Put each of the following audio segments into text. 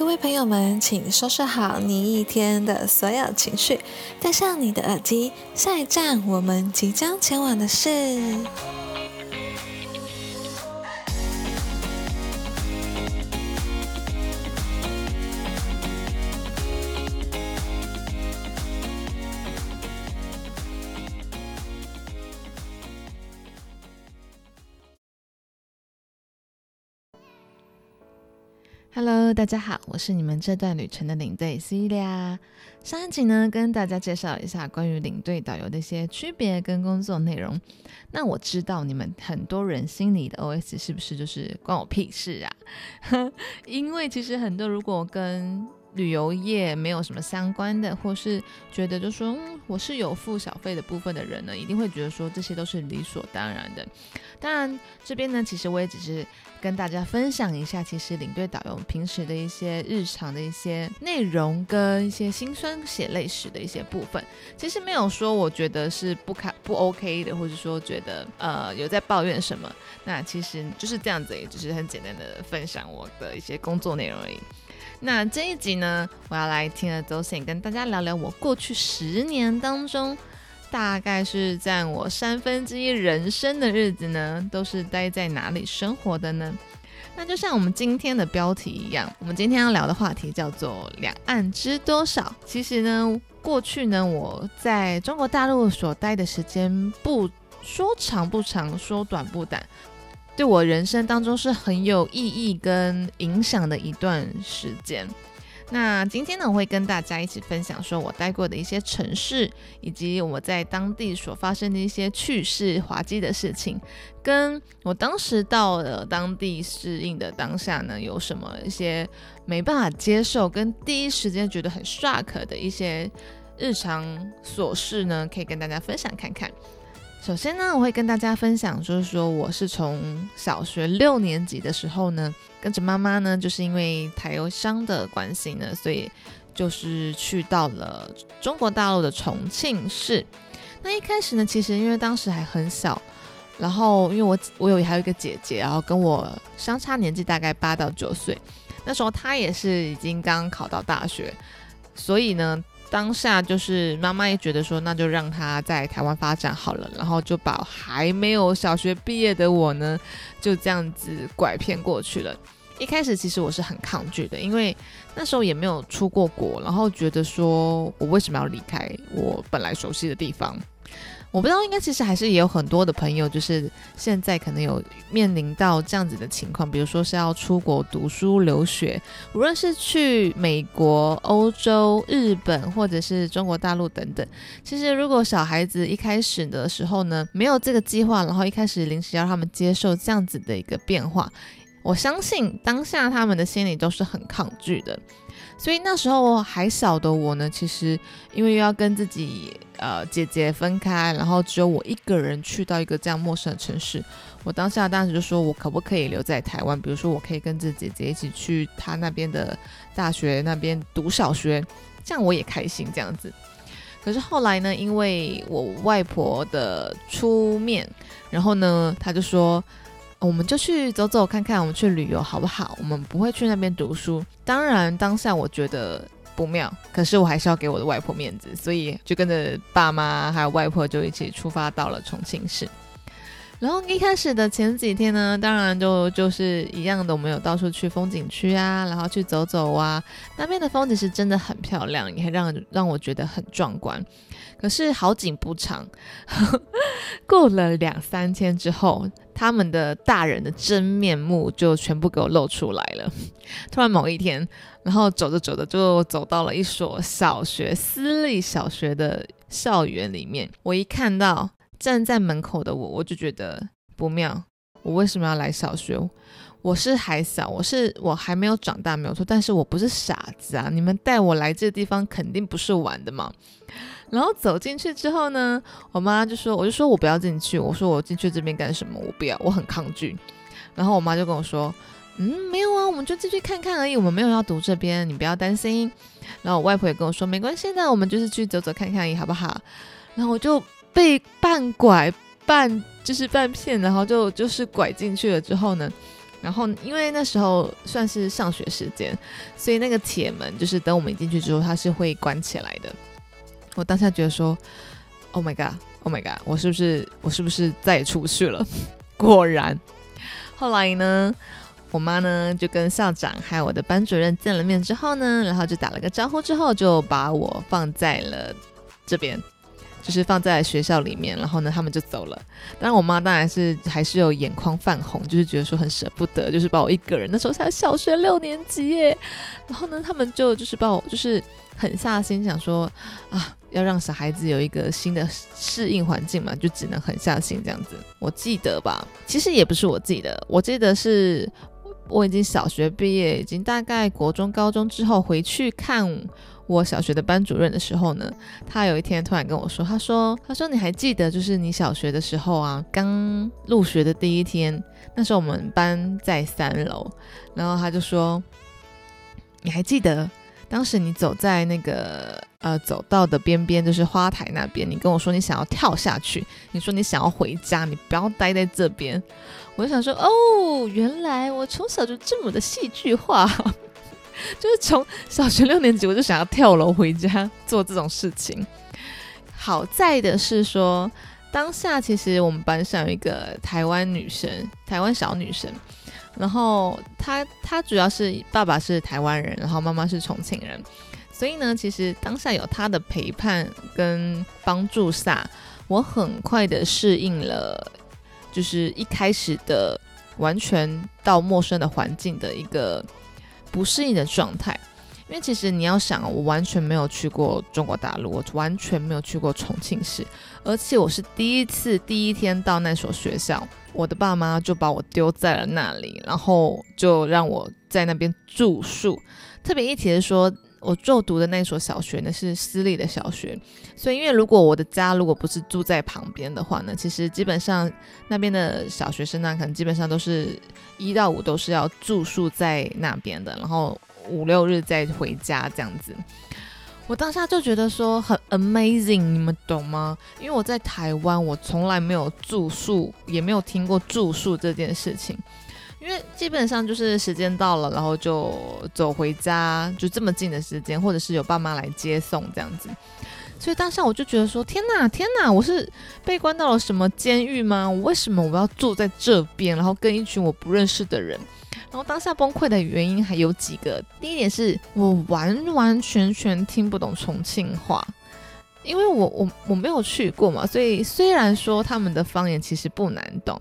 各位朋友们，请收拾好你一天的所有情绪，带上你的耳机，下一站我们即将前往的是。大家好，我是你们这段旅程的领队 Celia。上一集呢，跟大家介绍一下关于领队导游的一些区别跟工作内容。那我知道你们很多人心里的 OS 是不是就是关我屁事啊？因为其实很多如果跟旅游业没有什么相关的，或是觉得就说嗯我是有付小费的部分的人呢，一定会觉得说这些都是理所当然的。当然这边呢，其实我也只是跟大家分享一下，其实领队导游平时的一些日常的一些内容跟一些辛酸血泪史的一些部分，其实没有说我觉得是不开不 OK 的，或者说觉得呃有在抱怨什么，那其实就是这样子，也只是很简单的分享我的一些工作内容而已。那这一集呢，我要来听了周显跟大家聊聊我过去十年当中，大概是占我三分之一人生的日子呢，都是待在哪里生活的呢？那就像我们今天的标题一样，我们今天要聊的话题叫做“两岸知多少”。其实呢，过去呢，我在中国大陆所待的时间，不说长不长，说短不短。对我人生当中是很有意义跟影响的一段时间。那今天呢，我会跟大家一起分享，说我待过的一些城市，以及我在当地所发生的一些趣事、滑稽的事情，跟我当时到了当地适应的当下呢，有什么一些没办法接受，跟第一时间觉得很 shock 的一些日常琐事呢，可以跟大家分享看看。首先呢，我会跟大家分享，就是说我是从小学六年级的时候呢，跟着妈妈呢，就是因为台商的关系呢，所以就是去到了中国大陆的重庆市。那一开始呢，其实因为当时还很小，然后因为我我有还有一个姐姐，然后跟我相差年纪大概八到九岁，那时候她也是已经刚考到大学，所以呢。当下就是妈妈也觉得说，那就让他在台湾发展好了，然后就把还没有小学毕业的我呢，就这样子拐骗过去了。一开始其实我是很抗拒的，因为那时候也没有出过国，然后觉得说我为什么要离开我本来熟悉的地方。我不知道，应该其实还是也有很多的朋友，就是现在可能有面临到这样子的情况，比如说是要出国读书留学，无论是去美国、欧洲、日本，或者是中国大陆等等。其实如果小孩子一开始的时候呢，没有这个计划，然后一开始临时要他们接受这样子的一个变化，我相信当下他们的心里都是很抗拒的。所以那时候还小的我呢，其实因为又要跟自己呃姐姐分开，然后只有我一个人去到一个这样陌生的城市，我当下当时就说我可不可以留在台湾？比如说我可以跟着姐姐一起去她那边的大学那边读小学，这样我也开心这样子。可是后来呢，因为我外婆的出面，然后呢，他就说。我们就去走走看看，我们去旅游好不好？我们不会去那边读书。当然，当下我觉得不妙，可是我还是要给我的外婆面子，所以就跟着爸妈还有外婆就一起出发到了重庆市。然后一开始的前几天呢，当然就就是一样的，我们有到处去风景区啊，然后去走走啊。那边的风景是真的很漂亮，也让让我觉得很壮观。可是好景不长，过了两三天之后，他们的大人的真面目就全部给我露出来了。突然某一天，然后走着走着就走到了一所小学私立小学的校园里面。我一看到站在门口的我，我就觉得不妙。我为什么要来小学？我是还小，我是我还没有长大，没有错。但是我不是傻子啊！你们带我来这个地方，肯定不是玩的嘛。然后走进去之后呢，我妈就说：“我就说我不要进去。”我说：“我进去这边干什么？我不要，我很抗拒。”然后我妈就跟我说：“嗯，没有啊，我们就进去看看而已，我们没有要读这边，你不要担心。”然后我外婆也跟我说：“没关系的，我们就是去走走看看而已，好不好？”然后我就被半拐半就是半骗，然后就就是拐进去了之后呢，然后因为那时候算是上学时间，所以那个铁门就是等我们一进去之后，它是会关起来的。我当下觉得说，Oh my god，Oh my god，我是不是我是不是再也出不去了？果然，后来呢，我妈呢就跟校长还有我的班主任见了面之后呢，然后就打了个招呼之后，就把我放在了这边。就是放在学校里面，然后呢，他们就走了。当然，我妈当然是还是有眼眶泛红，就是觉得说很舍不得，就是把我一个人，那时候才小学六年级耶。然后呢，他们就就是把我就是狠下心想说啊，要让小孩子有一个新的适应环境嘛，就只能狠下心这样子。我记得吧，其实也不是我记得，我记得是我已经小学毕业，已经大概国中、高中之后回去看。我小学的班主任的时候呢，他有一天突然跟我说：“他说，他说你还记得，就是你小学的时候啊，刚入学的第一天，那时候我们班在三楼，然后他就说，你还记得当时你走在那个呃走道的边边，就是花台那边，你跟我说你想要跳下去，你说你想要回家，你不要待在这边。我就想说，哦，原来我从小就这么的戏剧化。”就是从小学六年级我就想要跳楼回家做这种事情。好在的是说，当下其实我们班上有一个台湾女生，台湾小女生，然后她她主要是爸爸是台湾人，然后妈妈是重庆人，所以呢，其实当下有他的陪伴跟帮助下，我很快的适应了，就是一开始的完全到陌生的环境的一个。不适应的状态，因为其实你要想，我完全没有去过中国大陆，我完全没有去过重庆市，而且我是第一次第一天到那所学校，我的爸妈就把我丢在了那里，然后就让我在那边住宿。特别一提的说。我就读的那所小学呢是私立的小学，所以因为如果我的家如果不是住在旁边的话呢，其实基本上那边的小学生呢，可能基本上都是一到五都是要住宿在那边的，然后五六日再回家这样子。我当下就觉得说很 amazing，你们懂吗？因为我在台湾，我从来没有住宿，也没有听过住宿这件事情。因为基本上就是时间到了，然后就走回家，就这么近的时间，或者是有爸妈来接送这样子。所以当下我就觉得说：天哪，天哪，我是被关到了什么监狱吗？我为什么我要住在这边，然后跟一群我不认识的人？然后当下崩溃的原因还有几个。第一点是我完完全全听不懂重庆话，因为我我我没有去过嘛，所以虽然说他们的方言其实不难懂。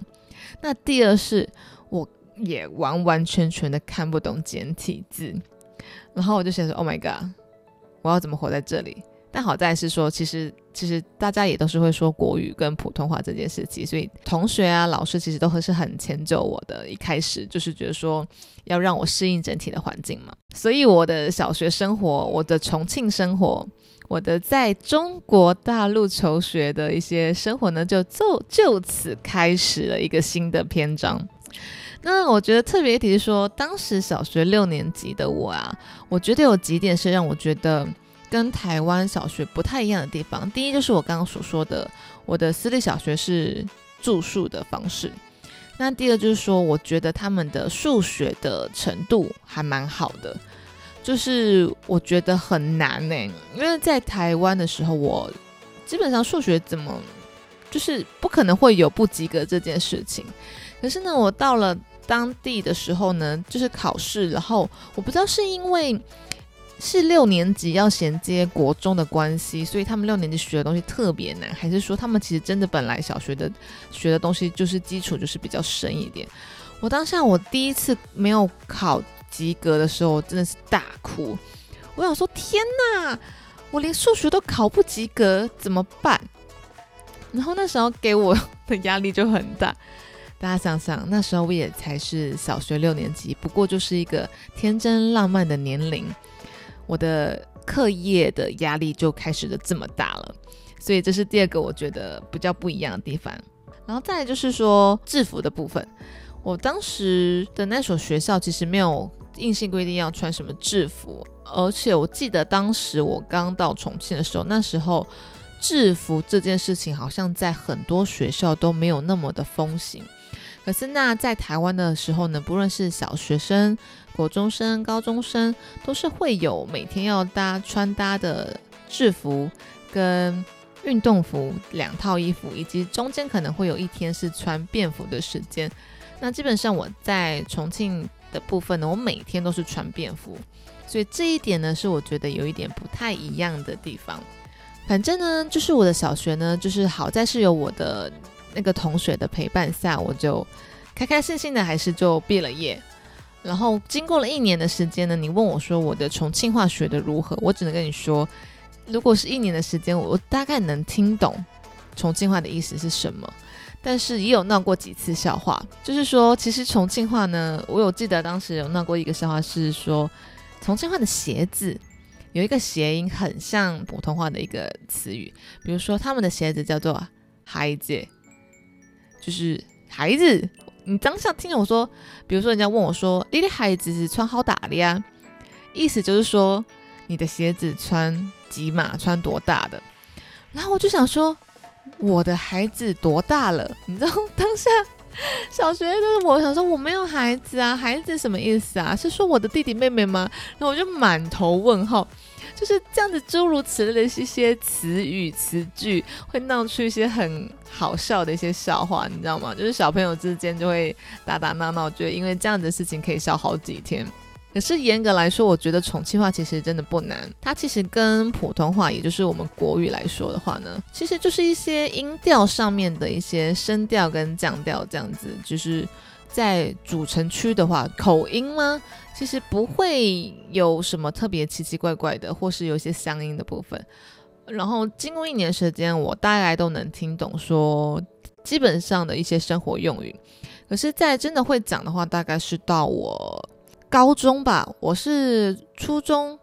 那第二是。也完完全全的看不懂简体字，然后我就想说：“Oh my god，我要怎么活在这里？”但好在是说，其实其实大家也都是会说国语跟普通话这件事情，所以同学啊、老师其实都会是很迁就我的。一开始就是觉得说要让我适应整体的环境嘛，所以我的小学生活、我的重庆生活、我的在中国大陆求学的一些生活呢，就就就此开始了一个新的篇章。那我觉得特别一提是说，当时小学六年级的我啊，我觉得有几点是让我觉得跟台湾小学不太一样的地方。第一就是我刚刚所说的，我的私立小学是住宿的方式。那第二就是说，我觉得他们的数学的程度还蛮好的，就是我觉得很难呢，因为在台湾的时候，我基本上数学怎么就是不可能会有不及格这件事情。可是呢，我到了。当地的时候呢，就是考试，然后我不知道是因为是六年级要衔接国中的关系，所以他们六年级学的东西特别难，还是说他们其实真的本来小学的学的东西就是基础就是比较深一点？我当下我第一次没有考及格的时候，我真的是大哭。我想说，天哪，我连数学都考不及格，怎么办？然后那时候给我 的压力就很大。大家想想，那时候我也才是小学六年级，不过就是一个天真浪漫的年龄，我的课业的压力就开始的这么大了，所以这是第二个我觉得比较不一样的地方。然后再就是说制服的部分，我当时的那所学校其实没有硬性规定要穿什么制服，而且我记得当时我刚到重庆的时候，那时候制服这件事情好像在很多学校都没有那么的风行。可是那在台湾的时候呢，不论是小学生、国中生、高中生，都是会有每天要搭穿搭的制服跟运动服两套衣服，以及中间可能会有一天是穿便服的时间。那基本上我在重庆的部分呢，我每天都是穿便服，所以这一点呢是我觉得有一点不太一样的地方。反正呢，就是我的小学呢，就是好在是有我的那个同学的陪伴下，我就开开心心的还是就毕了业。然后经过了一年的时间呢，你问我说我的重庆话学的如何，我只能跟你说，如果是一年的时间，我大概能听懂重庆话的意思是什么。但是也有闹过几次笑话，就是说，其实重庆话呢，我有记得当时有闹过一个笑话，是说重庆话的鞋子有一个谐音很像普通话的一个词语，比如说他们的鞋子叫做孩子，就是孩子。你当下听着我说，比如说人家问我说：“你的孩子是穿好大的呀？”意思就是说你的鞋子穿几码，穿多大的。然后我就想说。我的孩子多大了？你知道当下小学就是我想说我没有孩子啊，孩子什么意思啊？是说我的弟弟妹妹吗？然后我就满头问号，就是这样子诸如此类的一些词语词句，会闹出一些很好笑的一些笑话，你知道吗？就是小朋友之间就会打打闹闹，觉得因为这样子的事情可以笑好几天。可是严格来说，我觉得重庆话其实真的不难。它其实跟普通话，也就是我们国语来说的话呢，其实就是一些音调上面的一些声调跟降调这样子。就是在主城区的话，口音吗？其实不会有什么特别奇奇怪怪的，或是有一些乡音的部分。然后经过一年时间，我大概都能听懂说基本上的一些生活用语。可是，在真的会讲的话，大概是到我。高中吧，我是初中、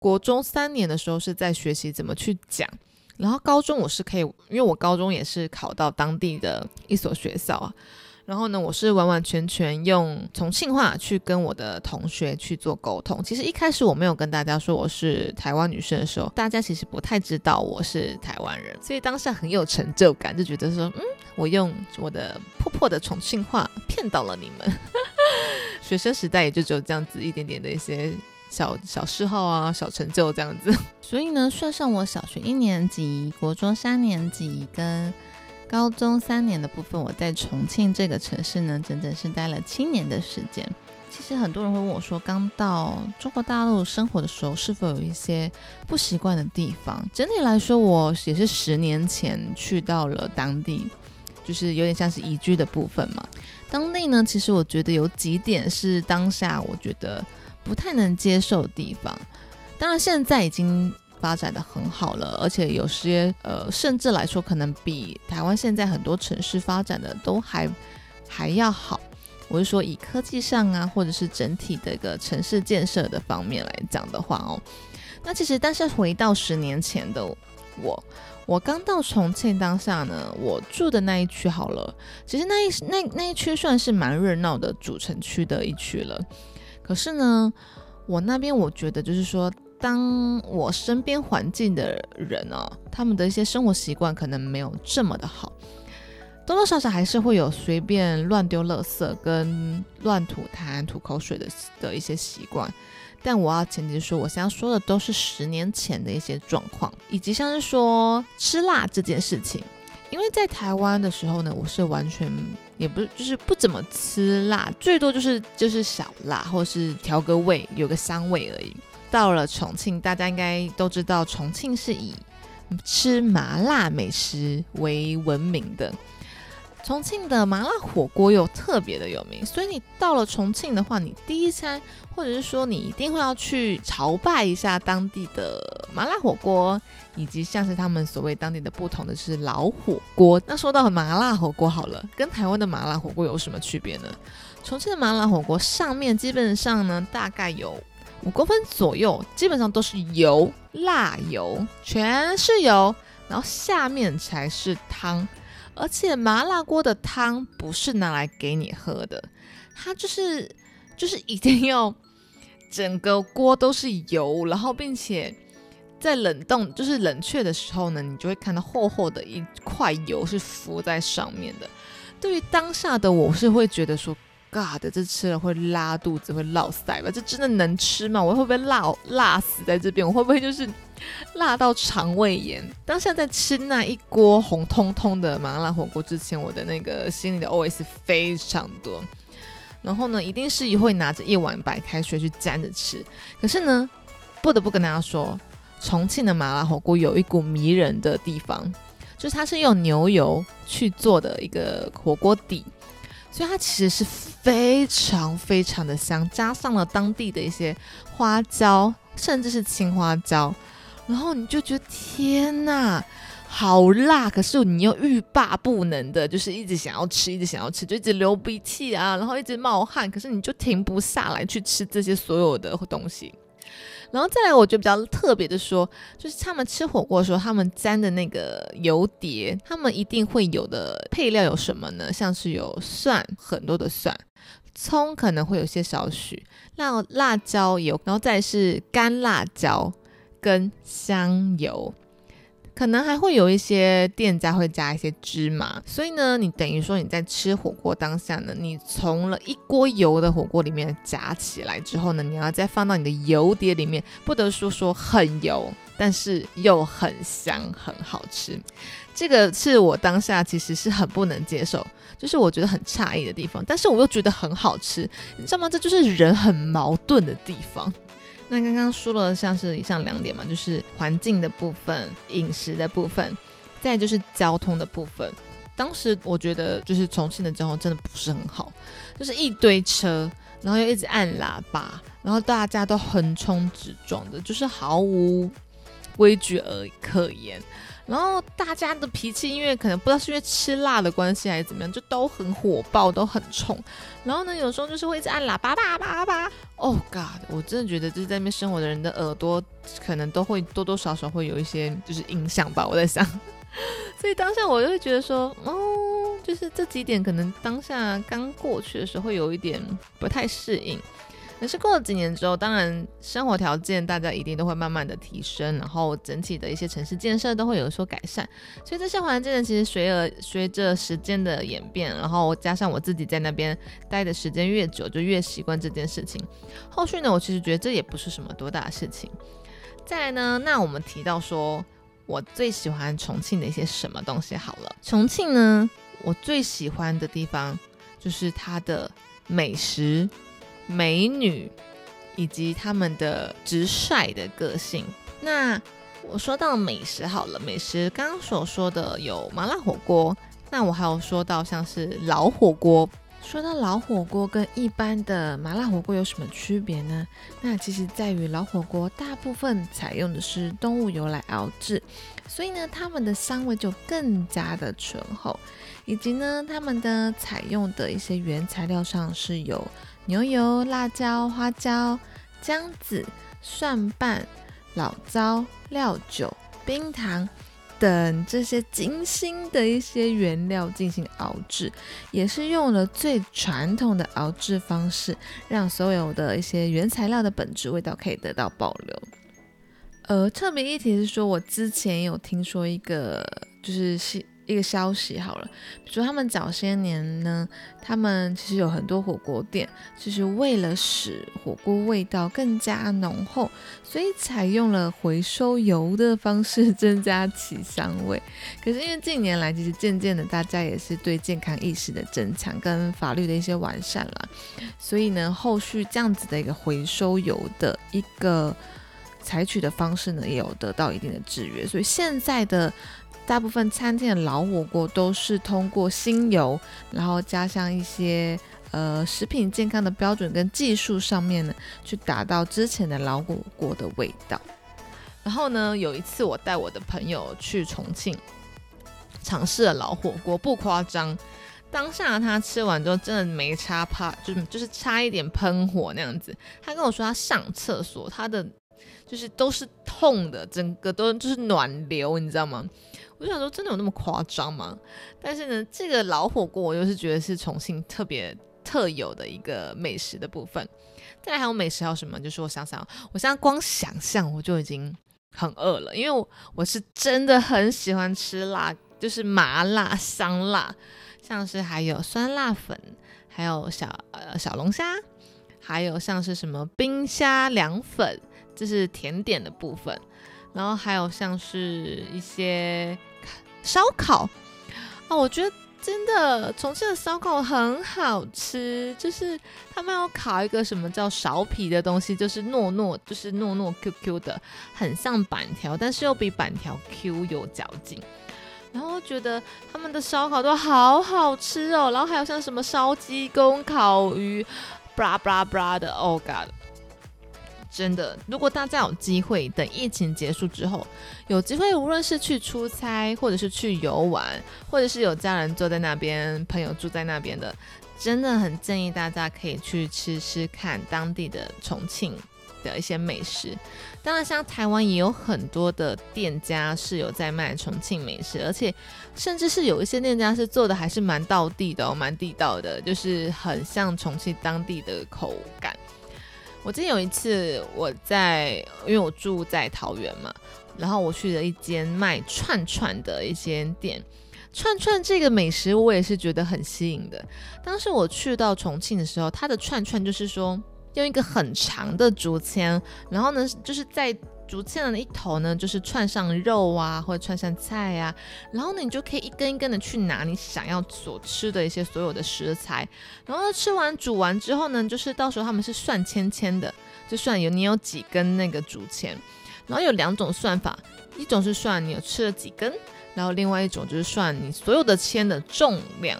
国中三年的时候是在学习怎么去讲，然后高中我是可以，因为我高中也是考到当地的一所学校啊，然后呢，我是完完全全用重庆话去跟我的同学去做沟通。其实一开始我没有跟大家说我是台湾女生的时候，大家其实不太知道我是台湾人，所以当下很有成就感，就觉得说，嗯，我用我的破破的重庆话骗到了你们。学生时代也就只有这样子一点点的一些小小嗜好啊，小成就这样子。所以呢，算上我小学一年级、国中三年级跟高中三年的部分，我在重庆这个城市呢，整整是待了七年的时间。其实很多人会问我说，刚到中国大陆生活的时候，是否有一些不习惯的地方？整体来说，我也是十年前去到了当地。就是有点像是移居的部分嘛。当地呢，其实我觉得有几点是当下我觉得不太能接受的地方。当然现在已经发展的很好了，而且有些呃，甚至来说可能比台湾现在很多城市发展的都还还要好。我是说以科技上啊，或者是整体的一个城市建设的方面来讲的话哦，那其实但是回到十年前的我。我刚到重庆当下呢，我住的那一区好了，其实那一那那一区算是蛮热闹的主城区的一区了。可是呢，我那边我觉得就是说，当我身边环境的人哦，他们的一些生活习惯可能没有这么的好，多多少少还是会有随便乱丢垃圾跟乱吐痰、吐口水的的一些习惯。但我要前提说，我现在说的都是十年前的一些状况，以及像是说吃辣这件事情。因为在台湾的时候呢，我是完全也不是，就是不怎么吃辣，最多就是就是小辣或是调个味，有个香味而已。到了重庆，大家应该都知道，重庆是以吃麻辣美食为闻名的。重庆的麻辣火锅又特别的有名，所以你到了重庆的话，你第一餐或者是说你一定会要去朝拜一下当地的麻辣火锅，以及像是他们所谓当地的不同的是老火锅。那说到麻辣火锅好了，跟台湾的麻辣火锅有什么区别呢？重庆的麻辣火锅上面基本上呢，大概有五公分左右，基本上都是油，辣油，全是油，然后下面才是汤。而且麻辣锅的汤不是拿来给你喝的，它就是就是一定要整个锅都是油，然后并且在冷冻就是冷却的时候呢，你就会看到厚厚的一块油是浮在上面的。对于当下的我是会觉得说，God，这吃了会拉肚子，会落腮吧？这真的能吃吗？我会不会辣辣死在这边？我会不会就是辣到肠胃炎？当下在吃那一锅红彤彤的麻辣火锅之前，我的那个心里的 OS 非常多。然后呢，一定是会拿着一碗白开水去沾着吃。可是呢，不得不跟大家说，重庆的麻辣火锅有一股迷人的地方。就是它是用牛油去做的一个火锅底，所以它其实是非常非常的香，加上了当地的一些花椒，甚至是青花椒，然后你就觉得天呐，好辣！可是你又欲罢不能的，就是一直想要吃，一直想要吃，就一直流鼻涕啊，然后一直冒汗，可是你就停不下来去吃这些所有的东西。然后再来，我觉得比较特别的说，就是他们吃火锅的时候，他们沾的那个油碟，他们一定会有的配料有什么呢？像是有蒜，很多的蒜，葱可能会有些少许，辣辣椒油，然后再是干辣椒跟香油。可能还会有一些店家会加一些芝麻，所以呢，你等于说你在吃火锅当下呢，你从了一锅油的火锅里面夹起来之后呢，你要再放到你的油碟里面，不得说说很油，但是又很香，很好吃。这个是我当下其实是很不能接受，就是我觉得很诧异的地方，但是我又觉得很好吃，你知道吗？这就是人很矛盾的地方。那刚刚说了像是以上两点嘛，就是环境的部分、饮食的部分，再就是交通的部分。当时我觉得就是重庆的交通真的不是很好，就是一堆车，然后又一直按喇叭，然后大家都横冲直撞的，就是毫无规矩而可言。然后大家的脾气，因为可能不知道是因为吃辣的关系还是怎么样，就都很火爆，都很冲。然后呢，有时候就是会一直按喇叭，叭叭叭。Oh God！我真的觉得就是在那边生活的人的耳朵，可能都会多多少少会有一些就是影响吧。我在想，所以当下我就会觉得说，哦，就是这几点可能当下刚过去的时候会有一点不太适应。可是过了几年之后，当然生活条件大家一定都会慢慢的提升，然后整体的一些城市建设都会有所改善，所以这些环境呢，其实随而随着时间的演变，然后加上我自己在那边待的时间越久，就越习惯这件事情。后续呢，我其实觉得这也不是什么多大的事情。再来呢，那我们提到说我最喜欢重庆的一些什么东西好了，重庆呢，我最喜欢的地方就是它的美食。美女以及他们的直率的个性。那我说到美食好了，美食刚刚所说的有麻辣火锅，那我还有说到像是老火锅。说到老火锅跟一般的麻辣火锅有什么区别呢？那其实在于老火锅大部分采用的是动物油来熬制，所以呢，它们的香味就更加的醇厚，以及呢，它们的采用的一些原材料上是有。牛油、辣椒、花椒、姜子、蒜瓣、老糟、料酒、冰糖等这些精心的一些原料进行熬制，也是用了最传统的熬制方式，让所有的一些原材料的本质味道可以得到保留。呃，特别一提是说，我之前有听说一个，就是是。一个消息好了，比如他们早些年呢，他们其实有很多火锅店，就是为了使火锅味道更加浓厚，所以采用了回收油的方式 增加其香味。可是因为近年来其实渐渐的大家也是对健康意识的增强跟法律的一些完善了，所以呢，后续这样子的一个回收油的一个采取的方式呢，也有得到一定的制约，所以现在的。大部分餐厅的老火锅都是通过新油，然后加上一些呃食品健康的标准跟技术上面呢，去达到之前的老火锅的味道。然后呢，有一次我带我的朋友去重庆尝试了老火锅，不夸张，当下他吃完之后真的没差怕，就就是差一点喷火那样子。他跟我说他上厕所，他的就是都是痛的，整个都就是暖流，你知道吗？我想说，真的有那么夸张吗？但是呢，这个老火锅我又是觉得是重庆特别特有的一个美食的部分。再来还有美食还有什么？就是我想想，我现在光想象我就已经很饿了，因为我我是真的很喜欢吃辣，就是麻辣香辣。像是还有酸辣粉，还有小呃小龙虾，还有像是什么冰虾凉粉，这是甜点的部分。然后还有像是一些烧烤啊，我觉得真的重庆的烧烤很好吃，就是他们要烤一个什么叫苕皮的东西，就是糯糯，就是糯糯 Q Q 的，很像板条，但是又比板条 Q 有嚼劲。然后觉得他们的烧烤都好好吃哦，然后还有像什么烧鸡公、烤鱼，bra bra bra 的，Oh God！真的，如果大家有机会，等疫情结束之后，有机会，无论是去出差，或者是去游玩，或者是有家人坐在那边，朋友住在那边的，真的很建议大家可以去吃吃看当地的重庆的一些美食。当然，像台湾也有很多的店家是有在卖重庆美食，而且甚至是有一些店家是做的还是蛮道地的，蛮地道的，就是很像重庆当地的口感。我记得有一次我在，因为我住在桃园嘛，然后我去了一间卖串串的一间店，串串这个美食我也是觉得很吸引的。当时我去到重庆的时候，它的串串就是说用一个很长的竹签，然后呢就是在。竹签的一头呢，就是串上肉啊，或者串上菜呀，然后呢，你就可以一根一根的去拿你想要所吃的一些所有的食材，然后吃完煮完之后呢，就是到时候他们是算签签的，就算有你有几根那个竹签，然后有两种算法，一种是算你有吃了几根，然后另外一种就是算你所有的签的重量，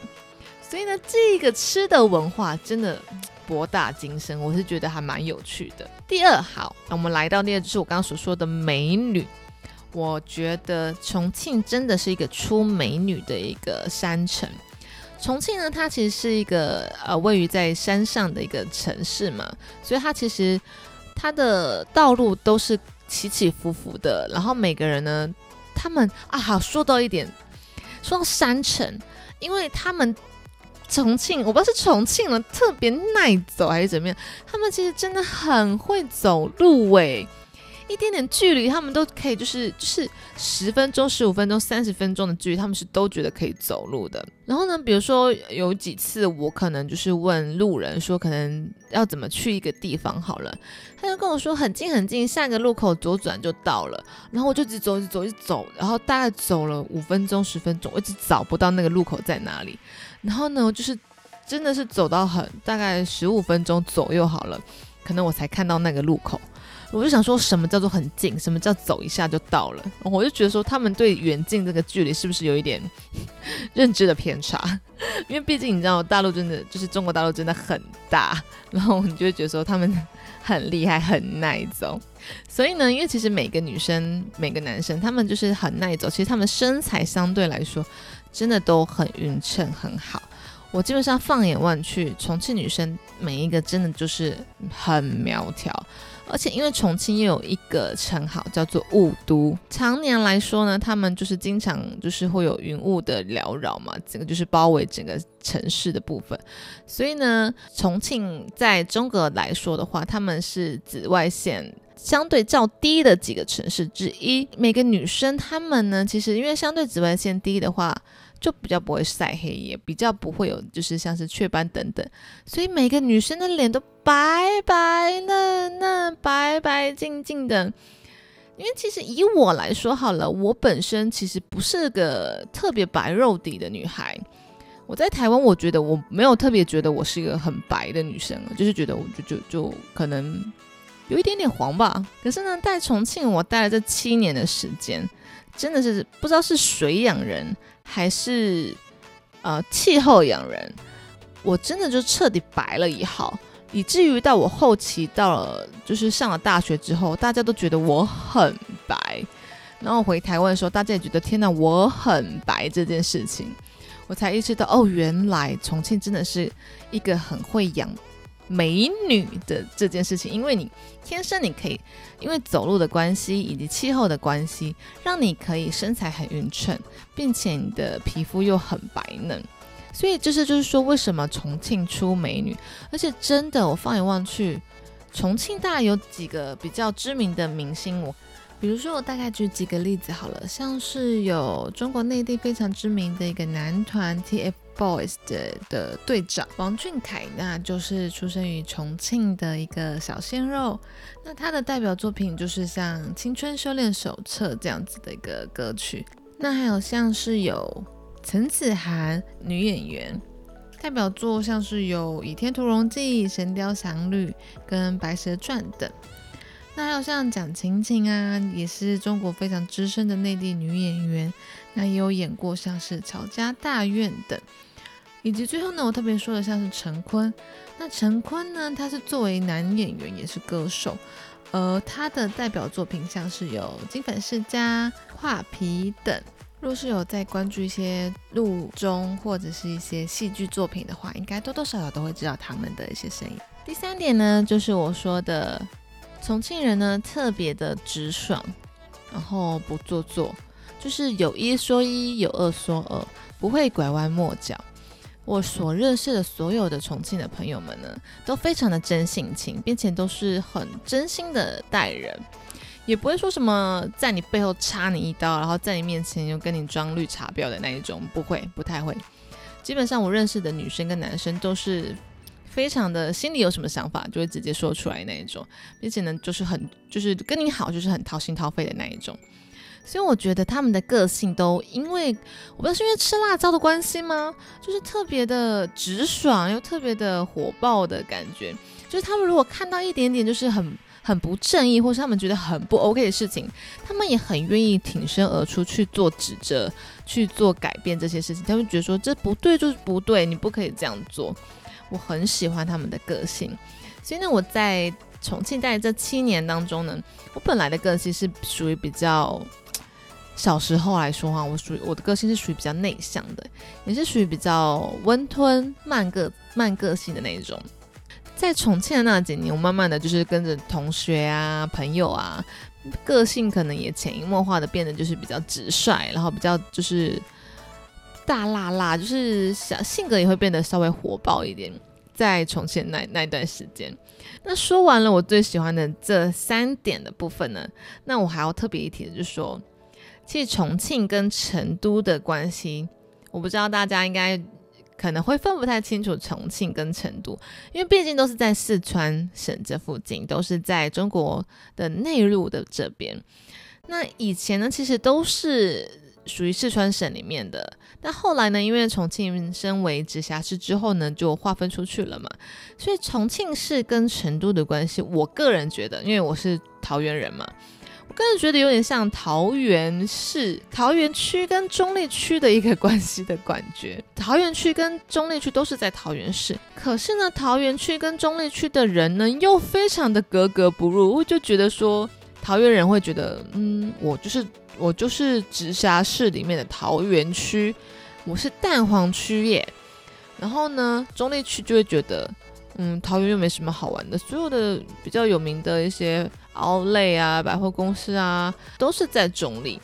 所以呢，这个吃的文化真的。博大精深，我是觉得还蛮有趣的。第二，好，那我们来到第二，就是我刚刚所说的美女。我觉得重庆真的是一个出美女的一个山城。重庆呢，它其实是一个呃位于在山上的一个城市嘛，所以它其实它的道路都是起起伏伏的。然后每个人呢，他们啊，好说到一点，说到山城，因为他们。重庆，我不知道是重庆了，特别耐走还是怎么样？他们其实真的很会走路诶，一点点距离他们都可以，就是就是十分钟、十五分钟、三十分钟的距离，他们是都觉得可以走路的。然后呢，比如说有几次我可能就是问路人说，可能要怎么去一个地方好了，他就跟我说很近很近，下一个路口左转就到了。然后我就一直走，一直走，一直走，然后大概走了五分钟、十分钟，我一直找不到那个路口在哪里。然后呢，就是真的是走到很大概十五分钟左右好了，可能我才看到那个路口。我就想说什么叫做很近，什么叫走一下就到了？我就觉得说他们对远近这个距离是不是有一点 认知的偏差？因为毕竟你知道大陆真的就是中国大陆真的很大，然后你就会觉得说他们 很厉害，很耐走。所以呢，因为其实每个女生、每个男生他们就是很耐走，其实他们身材相对来说。真的都很匀称，很好。我基本上放眼望去，重庆女生每一个真的就是很苗条，而且因为重庆又有一个称号叫做雾都，常年来说呢，他们就是经常就是会有云雾的缭绕嘛，整个就是包围整个城市的部分。所以呢，重庆在中国来说的话，他们是紫外线。相对较低的几个城市之一，每个女生她们呢，其实因为相对紫外线低的话，就比较不会晒黑，也比较不会有就是像是雀斑等等，所以每个女生的脸都白白嫩嫩、白白净净的。因为其实以我来说好了，我本身其实不是个特别白肉底的女孩，我在台湾，我觉得我没有特别觉得我是一个很白的女生，就是觉得我就就就可能。有一点点黄吧，可是呢，在重庆我待了这七年的时间，真的是不知道是水养人还是呃气候养人，我真的就彻底白了一号，以至于到我后期到了就是上了大学之后，大家都觉得我很白，然后回台湾的时候，大家也觉得天哪，我很白这件事情，我才意识到哦，原来重庆真的是一个很会养。美女的这件事情，因为你天生你可以，因为走路的关系以及气候的关系，让你可以身材很匀称，并且你的皮肤又很白嫩，所以这是就是说为什么重庆出美女，而且真的我放眼望去，重庆大有几个比较知名的明星，我比如说我大概举几个例子好了，像是有中国内地非常知名的一个男团 TF。Boys 的的队长王俊凯，那就是出生于重庆的一个小鲜肉。那他的代表作品就是像《青春修炼手册》这样子的一个歌曲。那还有像是有陈子涵女演员，代表作像是有《倚天屠龙记》《神雕侠侣》跟《白蛇传》等。那还有像蒋勤勤啊，也是中国非常资深的内地女演员，那也有演过像是《乔家大院》等，以及最后呢，我特别说的像是陈坤。那陈坤呢，他是作为男演员也是歌手，而他的代表作品像是有《金粉世家》《画皮》等。若是有在关注一些录中或者是一些戏剧作品的话，应该多多少少都会知道他们的一些声音。第三点呢，就是我说的。重庆人呢特别的直爽，然后不做作，就是有一说一，有二说二，不会拐弯抹角。我所认识的所有的重庆的朋友们呢，都非常的真性情，并且都是很真心的待人，也不会说什么在你背后插你一刀，然后在你面前又跟你装绿茶婊的那一种，不会，不太会。基本上我认识的女生跟男生都是。非常的心里有什么想法，就会直接说出来那一种，并且呢，就是很就是跟你好，就是很掏心掏肺的那一种。所以我觉得他们的个性都因为我不知道是因为吃辣椒的关系吗？就是特别的直爽，又特别的火爆的感觉。就是他们如果看到一点点就是很很不正义，或是他们觉得很不 OK 的事情，他们也很愿意挺身而出去做指责，去做改变这些事情。他们觉得说这不对就是不对，你不可以这样做。我很喜欢他们的个性，所以呢，我在重庆待这七年当中呢，我本来的个性是属于比较小时候来说哈，我属于我的个性是属于比较内向的，也是属于比较温吞慢个慢个性的那一种。在重庆的那几年，我慢慢的就是跟着同学啊、朋友啊，个性可能也潜移默化的变得就是比较直率，然后比较就是。大辣辣，就是小性格也会变得稍微火爆一点，在重庆那那段时间。那说完了我最喜欢的这三点的部分呢，那我还要特别一提的就是说，其实重庆跟成都的关系，我不知道大家应该可能会分不太清楚重庆跟成都，因为毕竟都是在四川省这附近，都是在中国的内陆的这边。那以前呢，其实都是属于四川省里面的。但后来呢？因为重庆升为直辖市之后呢，就划分出去了嘛。所以重庆市跟成都的关系，我个人觉得，因为我是桃园人嘛，我个人觉得有点像桃园市、桃园区跟中立区的一个关系的感觉。桃园区跟中立区都是在桃园市，可是呢，桃园区跟中立区的人呢，又非常的格格不入。我就觉得说，桃园人会觉得，嗯，我就是。我就是直辖市里面的桃园区，我是蛋黄区耶。然后呢，中立区就会觉得，嗯，桃园又没什么好玩的，所有的比较有名的一些奥莱啊、百货公司啊，都是在中立，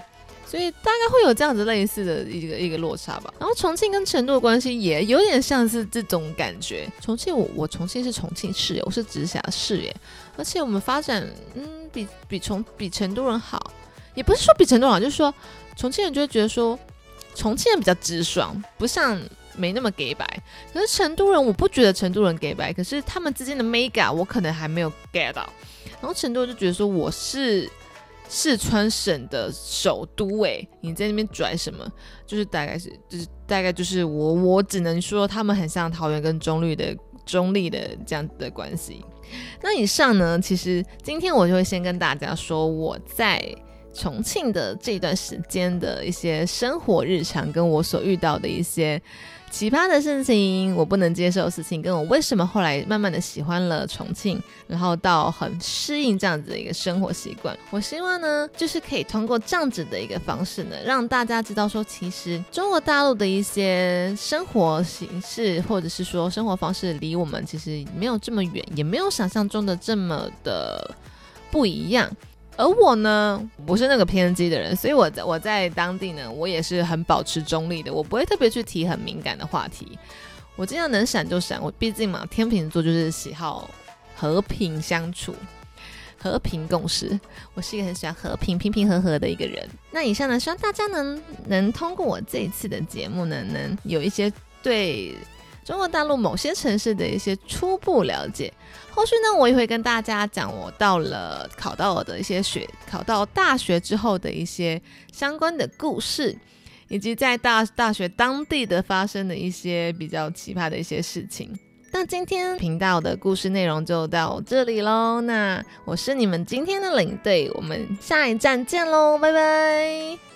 所以大概会有这样子类似的一个一个落差吧。然后重庆跟成都的关系也有点像是这种感觉。重庆，我我重庆是重庆市，我是直辖市耶，而且我们发展，嗯，比比重比成都人好。也不是说比成都好，就是说重庆人就会觉得说重庆人比较直爽，不像没那么给白。可是成都人，我不觉得成都人给白，可是他们之间的 mega 我可能还没有 get 到。然后成都就觉得说我是四川省的首都，诶，你在那边拽什么？就是大概是就是大概就是我我只能说他们很像桃园跟中立的中立的这样子的关系。那以上呢，其实今天我就会先跟大家说我在。重庆的这段时间的一些生活日常，跟我所遇到的一些奇葩的事情，我不能接受的事情，跟我为什么后来慢慢的喜欢了重庆，然后到很适应这样子的一个生活习惯。我希望呢，就是可以通过这样子的一个方式呢，让大家知道说，其实中国大陆的一些生活形式，或者是说生活方式，离我们其实没有这么远，也没有想象中的这么的不一样。而我呢，不是那个偏激的人，所以我在我在当地呢，我也是很保持中立的，我不会特别去提很敏感的话题，我尽量能闪就闪。我毕竟嘛，天秤座就是喜好和平相处、和平共识，我是一个很喜欢和平、平平和和的一个人。那以上呢，希望大家能能通过我这一次的节目呢，能有一些对中国大陆某些城市的一些初步了解。后续呢，我也会跟大家讲我到了考到我的一些学，考到大学之后的一些相关的故事，以及在大大学当地的发生的一些比较奇葩的一些事情。那今天频道的故事内容就到这里喽。那我是你们今天的领队，我们下一站见喽，拜拜。